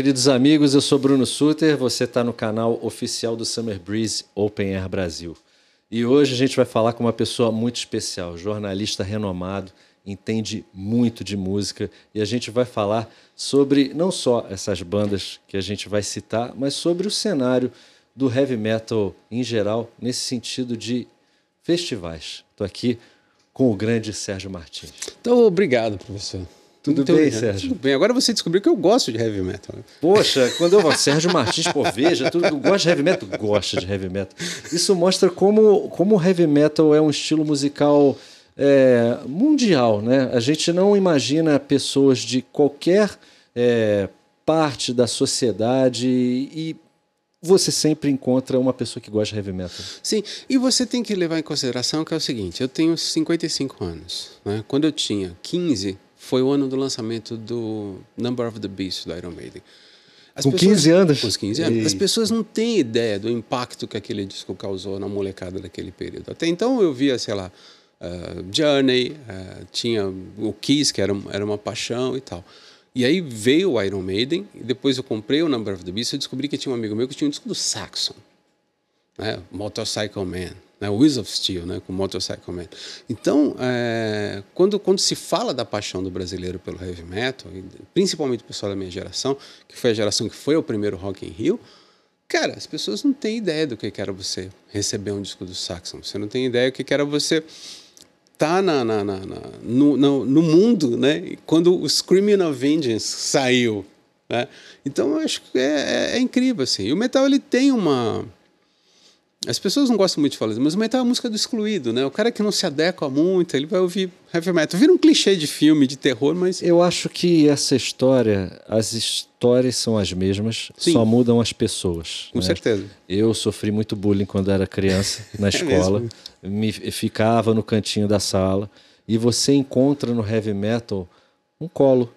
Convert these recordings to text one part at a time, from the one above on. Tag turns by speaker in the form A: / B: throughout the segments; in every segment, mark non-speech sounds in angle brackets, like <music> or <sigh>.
A: Queridos amigos, eu sou Bruno Suter, você está no canal oficial do Summer Breeze Open Air Brasil. E hoje a gente vai falar com uma pessoa muito especial, jornalista renomado, entende muito de música e a gente vai falar sobre não só essas bandas que a gente vai citar, mas sobre o cenário do heavy metal em geral, nesse sentido de festivais. Estou aqui com o grande Sérgio Martins.
B: Então, obrigado, professor.
A: Tudo
B: Muito
A: bem,
B: obrigado.
A: Sérgio?
B: Tudo bem. Agora você descobriu que eu gosto de heavy metal.
A: Poxa, <laughs> quando eu Sérgio Martins, pô, veja, tu gosta de heavy metal? Gosta de heavy metal. Isso mostra como, como o heavy metal é um estilo musical é, mundial, né? A gente não imagina pessoas de qualquer é, parte da sociedade e você sempre encontra uma pessoa que gosta de heavy metal.
B: Sim, e você tem que levar em consideração que é o seguinte: eu tenho 55 anos. Né? Quando eu tinha 15, foi o ano do lançamento do Number of the Beast do Iron Maiden. As
A: Com 15 anos?
B: Com os 15 anos.
A: Ei.
B: As pessoas não têm ideia do impacto que aquele disco causou na molecada daquele período. Até então eu via, sei lá, uh, Journey, uh, tinha o Kiss, que era, era uma paixão e tal. E aí veio o Iron Maiden, e depois eu comprei o Number of the Beast e descobri que tinha um amigo meu que tinha um disco do Saxon né? Motorcycle Man, né? Wheels of Steel, né? com Motorcycle Man. Então, é, quando, quando se fala da paixão do brasileiro pelo heavy metal, principalmente o pessoal da minha geração, que foi a geração que foi ao primeiro Rock in Rio, cara, as pessoas não têm ideia do que era você receber um disco do Saxon. Você não tem ideia do que era você tá na, na, na- na- no, no, no mundo, né? Quando o Screaming of Vengeance saiu, né? Então eu acho que é, é- é incrível assim. E o metal ele tem uma as pessoas não gostam muito de falar isso, mas o metal é a música do excluído, né? O cara que não se adequa muito, ele vai ouvir heavy metal. Vira um clichê de filme, de terror, mas
A: Eu acho que essa história, as histórias são as mesmas,
B: Sim.
A: só mudam as pessoas.
B: com
A: né?
B: certeza.
A: Eu sofri muito bullying quando era criança na <laughs> escola. Me ficava no cantinho da sala e você encontra no heavy metal um colo.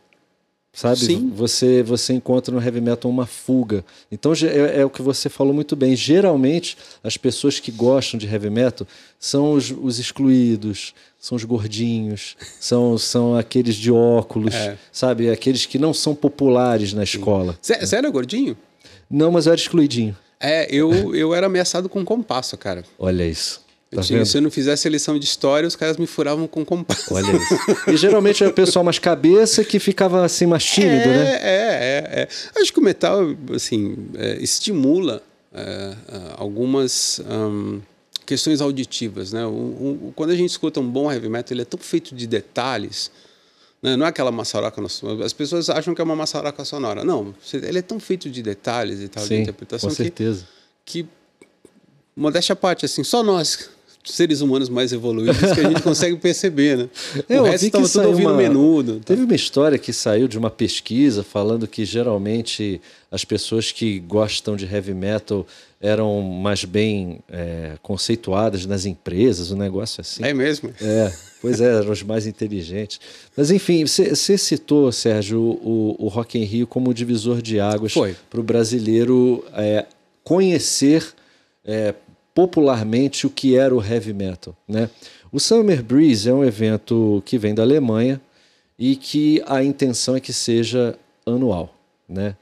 A: Sabe?
B: Sim.
A: Você você encontra no heavy metal uma fuga. Então é, é o que você falou muito bem. Geralmente as pessoas que gostam de heavy metal são os, os excluídos, são os gordinhos, <laughs> são, são aqueles de óculos,
B: É.
A: sabe? Aqueles que não são populares na escola.
B: Você você era gordinho?
A: Não, mas eu era excluidinho.
B: É, eu, eu era ameaçado com compasso, cara.
A: Olha isso. Tá
B: tinha- se eu não fizesse a lição de história, os caras me furavam com compasso.
A: Olha isso. E geralmente era o pessoal mais cabeça que ficava assim mais tímido,
B: é,
A: né?
B: É, é, é. Acho que o metal, assim, é, estimula é, é, algumas hum, questões auditivas, né? O, o- quando a gente escuta um bom heavy metal, ele é tão feito de detalhes, né? Não é aquela maçaroca... As pessoas acham que é uma maçaroca sonora. Não, ele é tão feito de detalhes e tal, de
A: Sim,
B: interpretação
A: com
B: que,
A: certeza.
B: que, modéstia à parte, assim, só nós, seres humanos mais evoluídos, que a gente <laughs> consegue perceber, né?
A: É,
B: o resto
A: que
B: estava tudo ouvindo
A: uma-
B: menudo. tá?
A: Teve uma história que saiu de uma pesquisa falando que geralmente as pessoas que gostam de heavy metal eram mais bem é, conceituadas nas empresas, um negócio assim.
B: É mesmo?
A: É, pois é, eram os mais inteligentes. Mas enfim, você citou, Sérgio, o, o Rock in Rio como divisor de águas para o brasileiro é, conhecer é, popularmente o que era o heavy metal. Né? O Summer Breeze é um evento que vem da Alemanha e que a intenção é que seja anual. Né?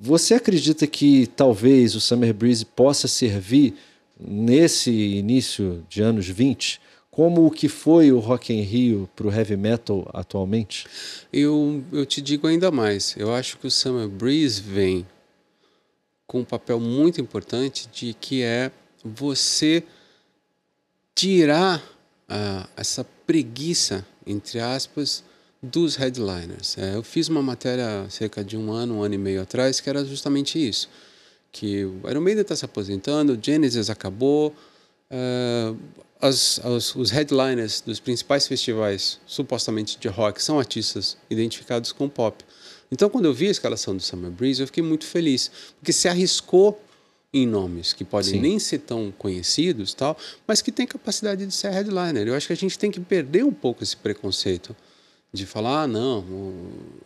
A: Você acredita que talvez o Summer Breeze possa servir nesse início de anos 20 como o que foi o Rock in Rio para o heavy metal atualmente?
B: Eu, eu te digo ainda mais. Eu acho que o Summer Breeze vem com um papel muito importante de que é você tirar ah, essa preguiça, entre aspas, dos headliners. É, eu fiz uma matéria cerca de um ano, um ano e meio atrás, que era justamente isso. Que o Iron Maiden está se aposentando, o Genesis acabou, ah, as, as- os headliners dos principais festivais, supostamente de rock, são artistas identificados com pop. Então, quando eu vi a escalação do Summer Breeze, eu fiquei muito feliz, porque se arriscou em nomes que podem
A: Sim.
B: nem ser tão conhecidos, tal, mas que têm capacidade de ser headliner. Eu acho que a gente tem que perder um pouco esse preconceito de falar, ah, não,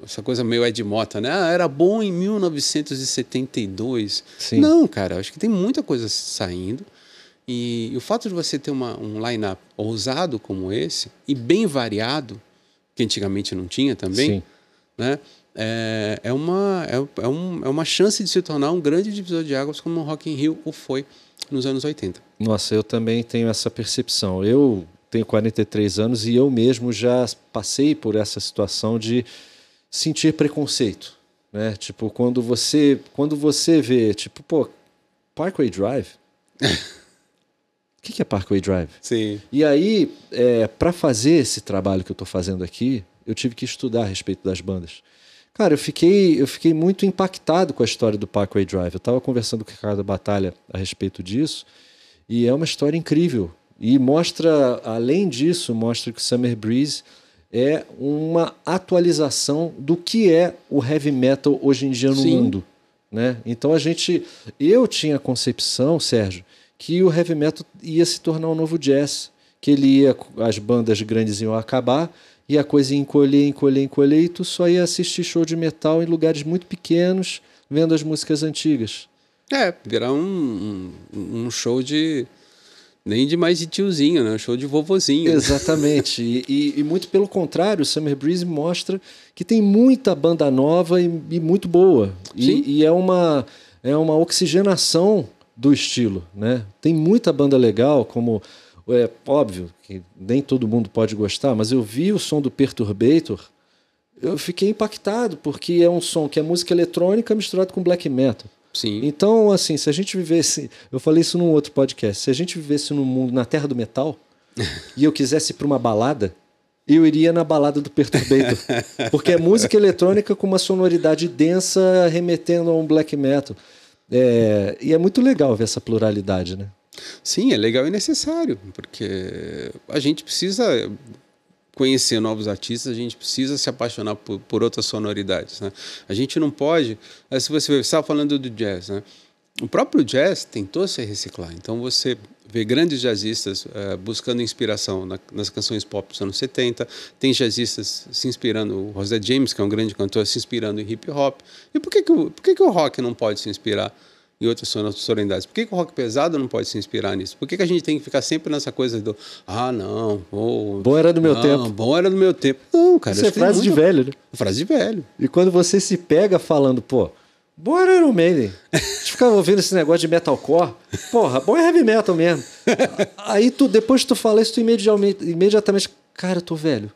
B: essa coisa meio Ed Mota, né? Ah, era bom em 1972.
A: Sim.
B: Não, cara, acho que tem muita coisa saindo. E, e o fato de você ter uma, um line-up ousado como esse, e bem variado, que antigamente não tinha também,
A: Sim.
B: né? É, é, uma, é, é, um, é uma chance de se tornar um grande divisor de águas como o Rock in Rio o foi nos anos 80.
A: Nossa, eu também tenho essa percepção. Eu tenho 43 anos e eu mesmo já passei por essa situação de sentir preconceito, né? Tipo, quando você, quando você vê, tipo, pô, Parkway Drive. <laughs> O que, que é Parkway Drive?
B: Sim.
A: E aí, é, para fazer esse trabalho que eu estou fazendo aqui, eu tive que estudar a respeito das bandas. Cara, eu fiquei, eu fiquei muito impactado com a história do Parkway Drive. Eu estava conversando com o Ricardo Batalha a respeito disso, e é uma história incrível. E mostra, além disso, mostra que o Summer Breeze é uma atualização do que é o heavy metal hoje em dia no Sim. mundo. Né? Então a gente. Eu tinha a concepção, Sérgio, que o heavy metal ia se tornar um novo jazz, que ele ia, as bandas grandes iam acabar e a coisa ia encolher, encolher, encolher, e tu só ia assistir show de metal em lugares muito pequenos, vendo as músicas antigas.
B: É, virar um, um, um show de. Nem de mais de tiozinho, né? Um show de vovozinho.
A: Exatamente. e, e, e, muito pelo contrário, o Summer Breeze mostra que tem muita banda nova e, e muito boa. E, e, é, uma, é uma oxigenação do estilo, né? Tem muita banda legal, como é óbvio que nem todo mundo pode gostar, mas eu vi o som do Perturbator, eu fiquei impactado, porque é um som que é música eletrônica misturado com black metal.
B: Sim.
A: Então, assim, se a gente vivesse. Eu falei isso num outro podcast. Se a gente vivesse no mundo, na terra do metal, <laughs> e eu quisesse ir para uma balada, eu iria na balada do Perturbator. <laughs> porque é música eletrônica com uma sonoridade densa remetendo a um black metal. É, e é muito legal ver essa pluralidade, né?
B: Sim, é legal e necessário, porque a gente precisa conhecer novos artistas, a gente precisa se apaixonar por, por outras sonoridades. Né? A gente não pode. Eh, se você estava falando do jazz, né? o próprio jazz tentou se reciclar. Então você vê grandes jazzistas uh, buscando inspiração na, nas canções pop dos anos 70, tem jazzistas se inspirando, o José James, que é um grande cantor, se inspirando em hip hop. E por que, que, por que, que o rock não pode se inspirar? E outras sonoridades. Por que, que, o rock pesado não pode se inspirar nisso? Por que, que a gente tem que ficar sempre nessa coisa do ah, não, oh,
A: bom era do meu não, tempo.
B: Bom era do meu tempo. Não, cara.
A: Isso é frase de velho, né?
B: Frase de velho.
A: E quando você se pega falando, pô, bom era Iron Maiden. A gente ficava ouvindo esse negócio de metalcore. Porra, bom é heavy metal mesmo. Aí tu, depois que tu fala isso, tu imediatamente, imediatamente cara, eu tô velho.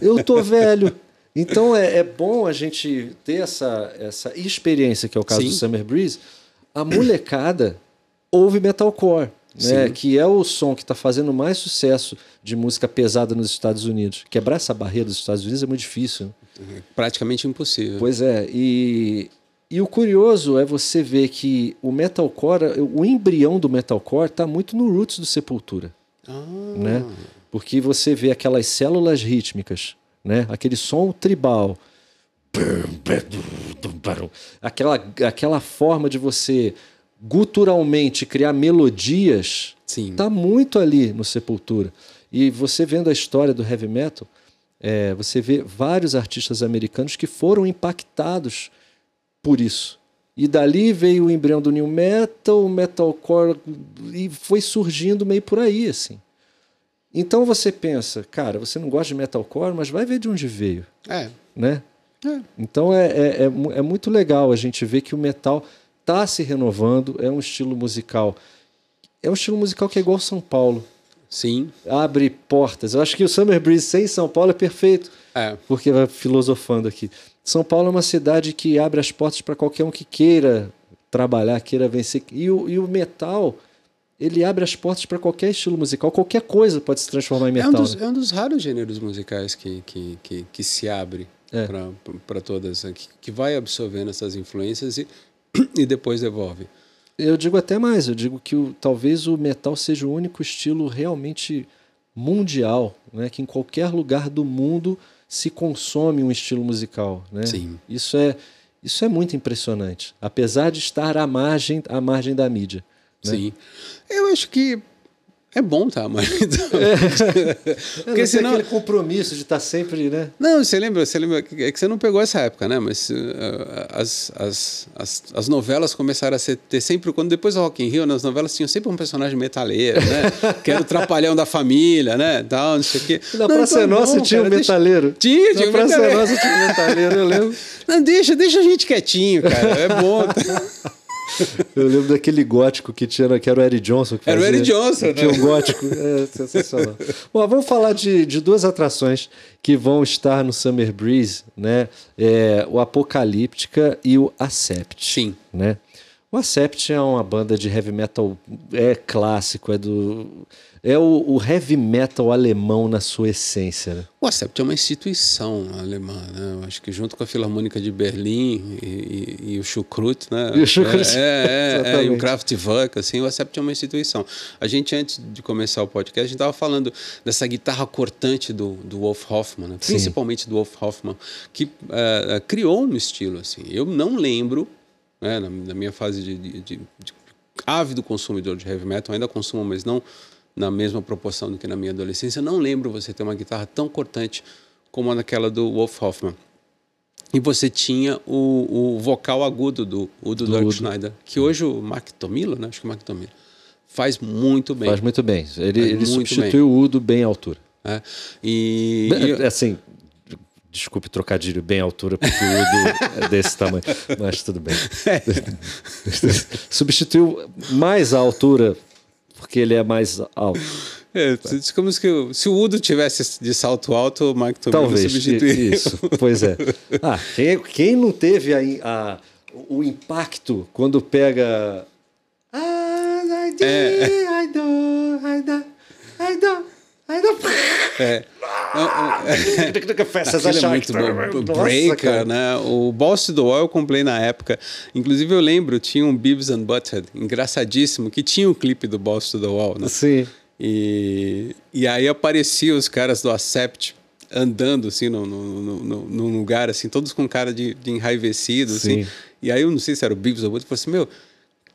A: Eu tô velho. Então é, é, bom a gente ter essa, essa experiência, que é o caso Sim. do Summer Breeze. A molecada ouve metalcore, né? que é o som que está fazendo mais sucesso de música pesada nos Estados Unidos. Quebrar essa barreira dos Estados Unidos é muito difícil.
B: Né? Praticamente impossível.
A: Pois é. E, e o curioso é você ver que o metalcore, o embrião do metalcore está muito no roots do Sepultura.
B: Ah.
A: Né? Porque você vê aquelas células rítmicas né? Aquele som tribal. Aquela, aquela forma de você guturalmente criar melodias
B: Sim.
A: tá muito ali no Sepultura. E você vendo a história do heavy metal, é, você vê vários artistas americanos que foram impactados por isso. E dali veio o embrião do new metal, metalcore, e foi surgindo meio por aí, assim. Então você pensa, cara, você não gosta de metalcore, mas vai ver de onde veio.
B: É.
A: Né?
B: É.
A: Então é, é, é, é, muito legal a gente ver que o metal está se renovando, é um estilo musical. É um estilo musical que é igual São Paulo.
B: Sim.
A: Abre portas. Eu acho que o Summer Breeze sem São Paulo é perfeito.
B: É.
A: Porque vai filosofando aqui. São Paulo é uma cidade que abre as portas para qualquer um que queira trabalhar, queira vencer. E o, e o metal ele abre as portas para qualquer estilo musical, qualquer coisa pode se transformar em metal.
B: É um dos,
A: né?
B: é um dos raros gêneros musicais que, que, que, que se abre é. para todas, né? que, que vai absorvendo essas influências e, <coughs> e depois devolve.
A: Eu digo até mais, eu digo que o, talvez o metal seja o único estilo realmente mundial, né? que em qualquer lugar do mundo se consome um estilo musical. Né?
B: Sim.
A: Isso é, isso é muito impressionante, apesar de estar à margem, à margem da mídia. Né?
B: Sim. Eu acho que É bom, tá, mas. <laughs>
A: É. <laughs> Porque senão. aquele compromisso de estar tá sempre, né?
B: Não, você lembra, você lembra é que você não pegou essa época, né? Mas uh, as, as, as, as, novelas começaram a ser, ter sempre. Quando depois do Rock in Rio, nas novelas tinham sempre um personagem metaleiro, né? <laughs> que era o trapalhão da família, né? Tal, não sei o quê.
A: Na não, Praça então, Nossa bom, tinha cara, um metaleiro.
B: Deixa... Tinha, tinha
A: Na um Praça metaleiro. Nossa tinha um metaleiro, eu lembro.
B: Não, deixa, deixa a gente quietinho, cara. É bom.
A: Eu lembro daquele gótico que tinha, que era o Eric Johnson.
B: era o Eric Johnson, né?
A: Tinha um gótico. É sensacional. <laughs> Bom, vamos falar de, de duas atrações que vão estar no Summer Breeze, né? É, o Apocalíptica e o Acept.
B: Sim.
A: Né? O Acept é uma banda de heavy metal é clássico, é do é o, o, heavy metal alemão na sua essência. Né?
B: O Acept é uma instituição alemã, né? Eu acho que junto com a Filarmônica de Berlim e, e, e o Schukrut, né?
A: E o Schukrut.
B: É, é, é, é, e o Kraftwerk, assim, o Acept é uma instituição. A gente, antes de começar o podcast, a gente estava falando dessa guitarra cortante do, do Wolf Hoffman, né? principalmente do Wolf Hoffman, que uh, criou um estilo, assim. Eu não lembro, né, na, na minha fase de, de, de, de ávido consumidor de heavy metal, ainda consumo, mas não na mesma proporção do que na minha adolescência. Não lembro você ter uma guitarra tão cortante como aquela do Wolf Hoffman. E você tinha o, o vocal agudo do Udo Dirk Schneider, que hoje o Mark Tomilo, né? acho que o Mark Tomilo, faz muito bem.
A: Faz muito bem. Ele, ele substituiu o Udo bem à altura.
B: É. E,
A: e, assim, desculpe trocadilho bem à altura, porque o Udo é desse tamanho, mas tudo bem. É. <laughs> <laughs> Substituiu mais à altura porque ele é mais alto.
B: É, digamos que se o Udo tivesse de salto alto, o Mike Tomlin Talvez, substituiria.
A: Isso, pois é. Ah, quem, quem não teve a, a, o impacto quando pega. Ah, I é. I do, I do, I do. É.
B: Festas é muito bom. Breaker, né? O Boss do Wall eu comprei na época. Inclusive eu lembro, tinha um Beavis and Butthead, engraçadíssimo, que tinha o um clipe do Boss the Wall, né?
A: Sim.
B: E, e aí apareciam os caras do Acept andando assim no, no, no, num lugar assim, todos com cara de, de enraivecido, assim. E aí eu não sei se era o Beavis ou Butthead, falou assim, meu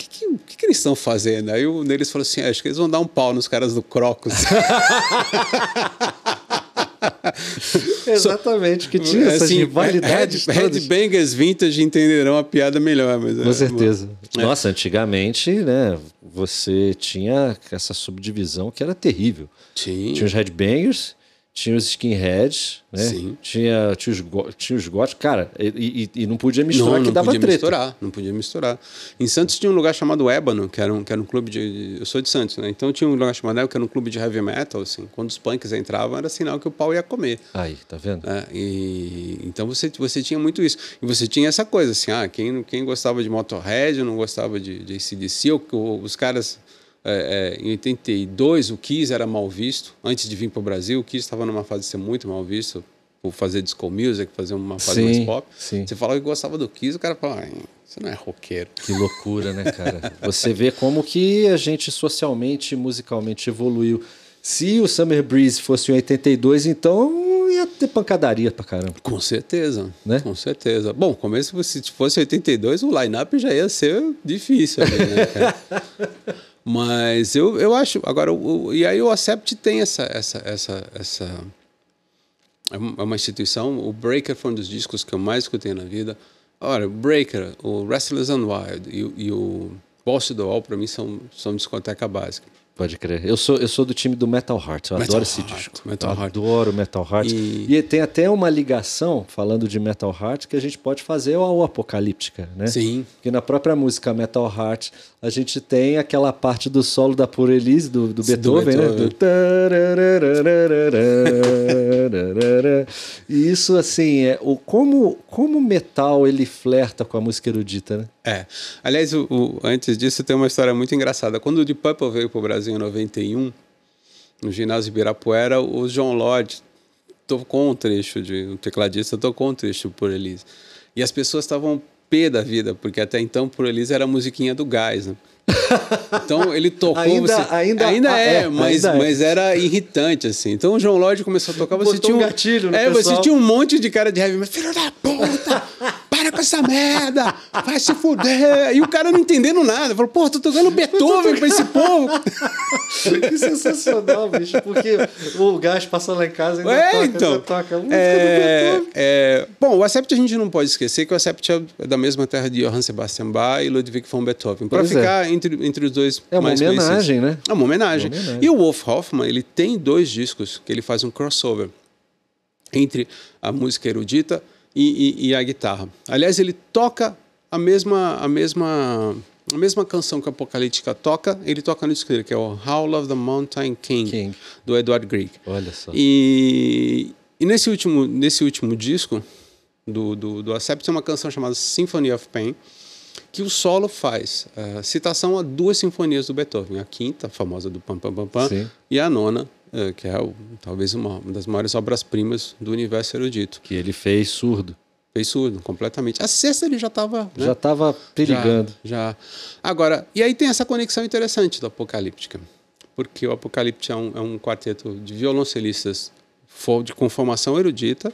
B: que, que, que, que eles estão fazendo? Aí um deles falou assim: acho que eles vão dar um pau nos caras do Crocus. <laughs>
A: Exatamente, que tinha essa assim, rivalidade.
B: Headbangers vintage entenderão a piada melhor. Mas
A: Com é, certeza. É. Nossa, antigamente, né, você tinha essa subdivisão que era terrível.
B: Tinha.
A: Tinha os headbangers tinha os skinheads, né?
B: Sim.
A: Tinha, tinha, os, tinha os góticos, cara, e, e, e, não podia misturar não, que
B: não
A: dava
B: podia
A: treta.
B: misturar, não podia misturar. Em Santos tinha um lugar chamado Ébano, que era um, que era um clube de... Eu sou de Santos, né? Então tinha um lugar chamado Ébano, que era um clube de heavy metal, assim. Quando os punks entravam, era sinal que o pau ia comer.
A: Aí, tá vendo?
B: É, e, então você, você tinha muito isso. E você tinha essa coisa, assim, ah, quem, quem gostava de Motorhead, não gostava de, de ACDC, ou, os caras é, é, em 82 o Kiss era mal visto. Antes de vir para o Brasil, o Kiss estava numa fase de ser muito mal visto por fazer disco music, fazer uma fase sim, mais pop.
A: Sim.
B: Você falava que gostava do Kiss, o cara falava, você não é roqueiro.
A: Que loucura, né, cara? <laughs> Você vê como que a gente socialmente e musicalmente evoluiu. Se o Summer Breeze fosse em 82, então ia ter pancadaria pra caramba.
B: Com certeza, né? Com certeza. Bom, começo se fosse 82, o line-up já ia ser difícil ali, né, cara? <laughs> Mas eu, eu acho. Agora, o, e aí o Acept tem essa. essa, essa, essa é uma instituição. O Breaker foi um dos discos que eu mais escutei na vida. Olha, o Breaker, o Restless and Wild e, e o Boss do All, para mim, são, são discoteca básica.
A: Pode crer. Eu sou, eu sou do time do Metal Heart. Eu Metal adoro esse
B: Heart,
A: disco.
B: Metal
A: eu
B: Heart.
A: adoro Metal Heart. E... e... tem até uma ligação, falando de Metal Heart, que a gente pode fazer ao Apocalíptica, né?
B: Sim.
A: Porque na própria música Metal Heart, a gente tem aquela parte do solo da Pura Elise, do, do, Beethoven, do Beethoven, né? Do... E isso, assim, é o, como, como o metal ele flerta com a música erudita, né?
B: É. Aliás, o, o, antes disso, tem uma história muito engraçada. Quando o Deep Purple veio para o Brasil em 91, no ginásio Ibirapuera, o John Lodge tocou um trecho de um tecladista tocou um trecho por Elise. E as pessoas estavam pé da vida, porque até então por Elise era a musiquinha do gás, né? <laughs> Então ele tocou.
A: ainda,
B: você,
A: ainda,
B: ainda é, é, mas, ainda é. mas era irritante, assim. Então o João Lodge começou a tocar, você
A: Botou
B: tinha
A: um gatilho,
B: É, pessoal. você tinha um monte de cara de heavy metal. Filho da puta! <laughs> para com essa merda, vai se fuder. E o cara não entendendo nada, falou, pô, tô tocando Beethoven pra esse povo. <laughs>
A: que sensacional, bicho, porque o gás passa lá em casa e ainda
B: É,
A: toca,
B: então,
A: toca música
B: É, é, bom, o Acept a gente não pode esquecer que o Acept é da mesma terra de Johann Sebastian Bach e Ludwig von Beethoven. Para
A: é.
B: ficar entre, entre os dois
A: É uma homenagem, né?
B: É uma homenagem.
A: Uma homenagem.
B: E o Wolf Hoffmann, ele tem dois discos que ele faz um crossover entre a música erudita e, e- e a guitarra. Aliás, ele toca a mesma, a mesma, a mesma canção que a Apocalíptica toca, ele toca no disco dele, que é o Howl of the Mountain King,
A: King.
B: do Edward Grieg.
A: Olha só.
B: E, e nesse, último, nesse último disco do, do, do Acept tem uma canção chamada Symphony of Pain, que o solo faz eh, citação a duas sinfonias do Beethoven, a quinta, a famosa do Pam Pam Pam Pam,
A: Sim.
B: e a nona, que é talvez uma, uma das maiores obras-primas do universo erudito.
A: Que ele fez surdo.
B: Fez surdo, completamente. A sexta ele já estava... né?
A: Já estava perigando.
B: Já, já. Agora, e aí tem essa conexão interessante do Apocalíptica, porque o Apocalíptica é um, é um quarteto de violoncelistas com formação erudita,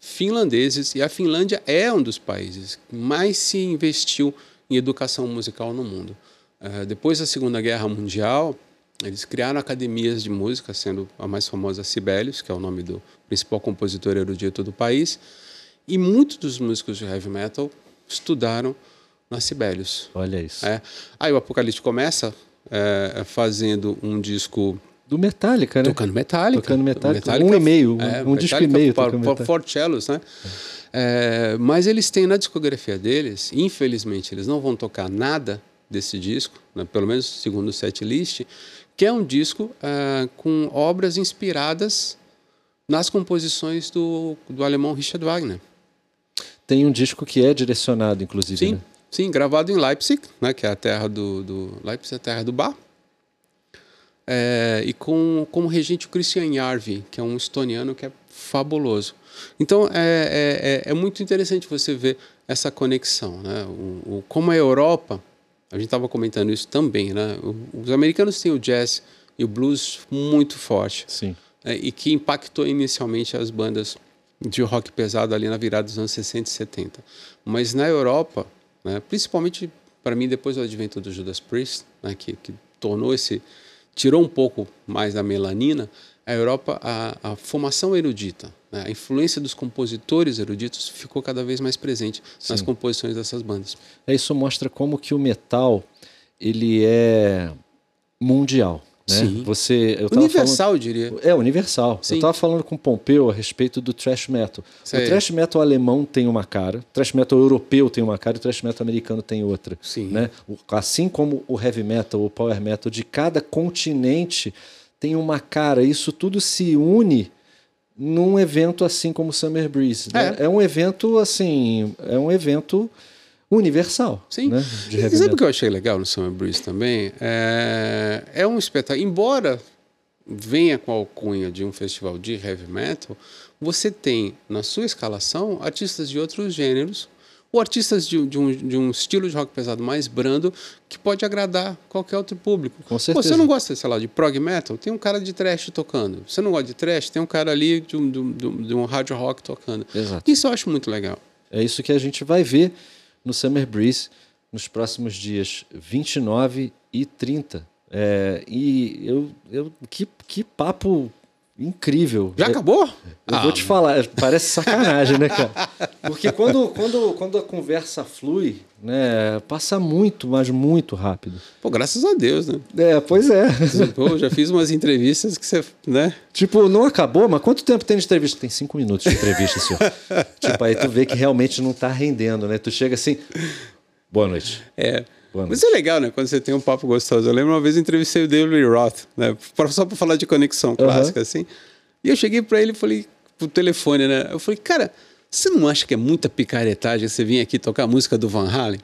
B: finlandeses, e a Finlândia é um dos países que mais se investiu em educação musical no mundo. Eh, depois da Segunda Guerra Mundial, eles criaram academias de música, sendo a mais famosa Sibelius, que é o nome do principal compositor erudito do país, e muitos dos músicos de heavy metal estudaram na Sibelius.
A: Olha isso.
B: É. Aí o Apocalipse começa é, fazendo um disco
A: Do Metallica, né?
B: tocando Metallica.
A: Tocando Metallica, um e meio, um- um disco e meio Metallica.
B: for cellos, né? É, mas eles têm na discografia deles, infelizmente, eles não vão tocar nada desse disco, né, pelo menos segundo o set list, que é um disco é, com obras inspiradas nas composições do, do alemão Richard Wagner.
A: Tem um disco que é direcionado, inclusive.
B: Sim,
A: né?
B: sim, gravado em Leipzig, né, que é a terra do, do Leipzig, é a terra do Bach. É, e com como regente o Christian Jarvi, que é um estoniano que é fabuloso. Então é, é, é- é muito interessante você ver essa conexão, né? O, o- como a Europa, a gente estava comentando isso também, né? Os americanos têm o jazz e o blues muito forte
A: Sim.
B: é, e que impactou inicialmente as bandas de rock pesado ali na virada dos anos 60 e 70. Mas na Europa, né, principalmente para mim depois do advento do Judas Priest, né, que, que tornou esse tirou um pouco mais da melanina, a Europa a, a formação erudita, né, a influência dos compositores eruditos ficou cada vez mais presente nas
A: Sim.
B: composições dessas bandas.
A: Isso mostra como que o metal ele é mundial. Né?
B: Sim.
A: Você, eu
B: Universal, eu diria.
A: falando- é universal.
B: Sim.
A: Eu estava falando com o Pompeu a respeito do thrash metal.
B: Sei.
A: O thrash metal alemão tem uma cara, o thrash metal europeu tem uma cara e o thrash metal americano tem outra.
B: Sim.
A: Né? Assim como o heavy metal, o power metal de cada continente tem uma cara. Isso tudo se une num evento assim como o Summer Breeze. né?
B: É.
A: É um evento assim, é um evento universal.
B: Sim.
A: Né?
B: E sabe o que eu achei legal no Summer Breeze também? É, é um espetáculo. Embora venha com a alcunha de um festival de heavy metal, você tem na sua escalação artistas de outros gêneros ou artistas de, de um, de um estilo de rock pesado mais brando que pode agradar qualquer outro público.
A: Com
B: Pô,
A: certeza.
B: você não gosta, sei lá, de prog metal? Tem um cara de trash tocando. Você não gosta de trash? Tem um cara ali de um, de um, de um- de um hard rock tocando.
A: Exato.
B: Isso eu acho muito legal.
A: É isso que a gente vai ver no Summer Breeze nos próximos dias 29 e 30. É, e eu, eu que, que papo incrível.
B: Já
A: É,
B: acabou?
A: Eu
B: Ah,
A: vou te falar, parece sacanagem, né, cara? Porque quando, quando, quando a conversa flui, né, passa muito, mas muito rápido.
B: Pô, graças a Deus, né?
A: É, pois é.
B: Pô, já fiz umas entrevistas que você, né?
A: Tipo, não acabou, mas quanto tempo tem de entrevista? Tem cinco minutos de entrevista, senhor. <laughs> tipo, aí tu vê que realmente não tá rendendo, né? Tu chega assim, boa noite.
B: É. Mas é legal, né? Quando você tem um papo gostoso. Eu lembro uma vez eu entrevistei o David Roth, né? Só para falar de conexão clássica, assim. E eu cheguei para ele e falei, pro telefone, né? Eu falei, cara, você não acha que é muita picaretagem você vir aqui tocar a música do Van Halen?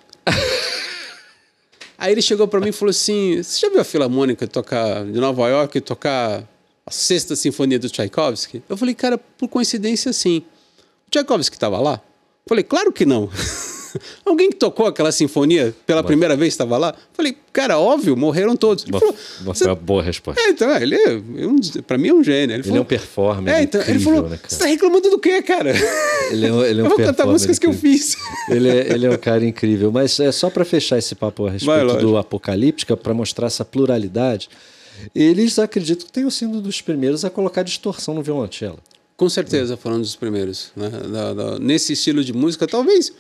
B: Aí ele chegou para mim e falou assim: Você já viu a Filarmônica tocar de Nova York tocar a Sexta Sinfonia do Tchaikovsky? Eu falei, cara, por coincidência, sim. O Tchaikovsky estava lá? Eu falei, claro que não. <laughs> <laughs> alguém que tocou aquela sinfonia pela Mas... primeira vez estava lá? Falei, cara, óbvio, morreram todos.
A: Ele falou, foi uma boa resposta.
B: É, então, ele é, um, pra mim é um gênio. Ele,
A: ele é um performer. É, então, incrível,
B: ele falou,
A: né,
B: você tá reclamando do quê, cara?
A: Ele é, um, ele é um <laughs>
B: eu vou cantar músicas incrível. que eu fiz.
A: Ele é, ele é um cara incrível. Mas é só para fechar esse papo a respeito Vai, do Apocalíptica, para mostrar essa pluralidade. Eles acredito que tenham sido dos primeiros a colocar distorção no violoncelo.
B: Com certeza foram dos primeiros. Né? Da, da, nesse estilo de música, talvez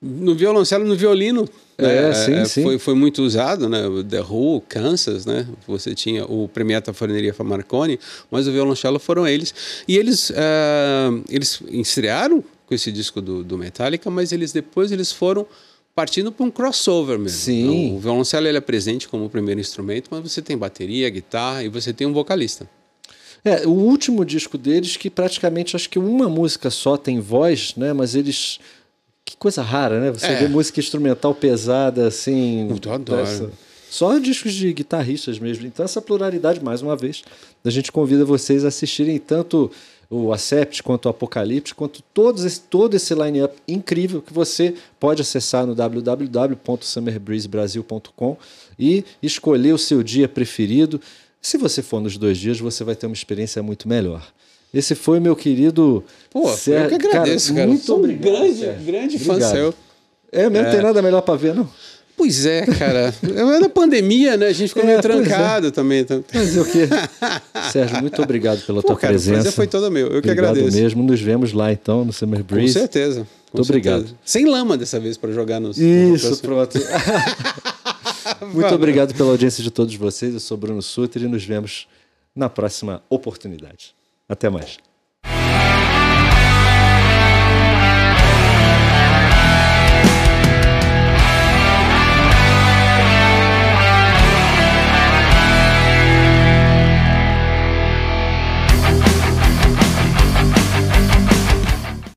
B: no violoncelo, no violino.
A: É, né? sim, é, sim.
B: Foi, foi muito usado, né? The Who, Kansas, né? Você tinha o Premiata Forneria Marconi, mas o violoncelo foram eles. E eles, uh, eles estrearam com esse disco do, do Metallica, mas eles depois eles foram partindo para um crossover mesmo.
A: Sim.
B: Então, o violoncelo ele é presente como primeiro instrumento, mas você tem bateria, guitarra e você tem um vocalista.
A: É, o último disco deles, que praticamente acho que uma música só tem voz, né? Mas eles. Que coisa rara, né? Você é. vê música instrumental pesada, assim.
B: Eu adoro. Dessa...
A: Só discos de guitarristas mesmo. Então, essa pluralidade, mais uma vez, a gente convida vocês a assistirem tanto o Acept, quanto o Apocalipse, quanto todos esse, todo esse line-up incrível que você pode acessar no www.summerbreezebrasil.com e escolher o seu dia preferido. Se você for nos dois dias, você vai ter uma experiência muito melhor. Esse foi meu querido.
B: Pô, Ser... eu que agradeço, cara. cara.
A: Muito obrigado.
B: Grande, grande fã seu.
A: É mesmo, é. tem nada melhor para ver, não?
B: Pois é, cara. É da pandemia, né? A gente ficou é, meio é. trancado é. também. Então.
A: Mas o quê? <laughs> Sérgio, muito obrigado pela Pô, tua cara, presença. O
B: foi todo meu. Eu
A: obrigado
B: que agradeço.
A: mesmo. Nos vemos lá então no Summer Breeze.
B: Com certeza. Com
A: muito certeza. obrigado.
B: Sem lama dessa vez para jogar nos.
A: Isso, pronto. <laughs> <laughs> muito obrigado pela audiência de todos vocês. Eu sou Bruno Suter e nos vemos na próxima oportunidade. Até mais.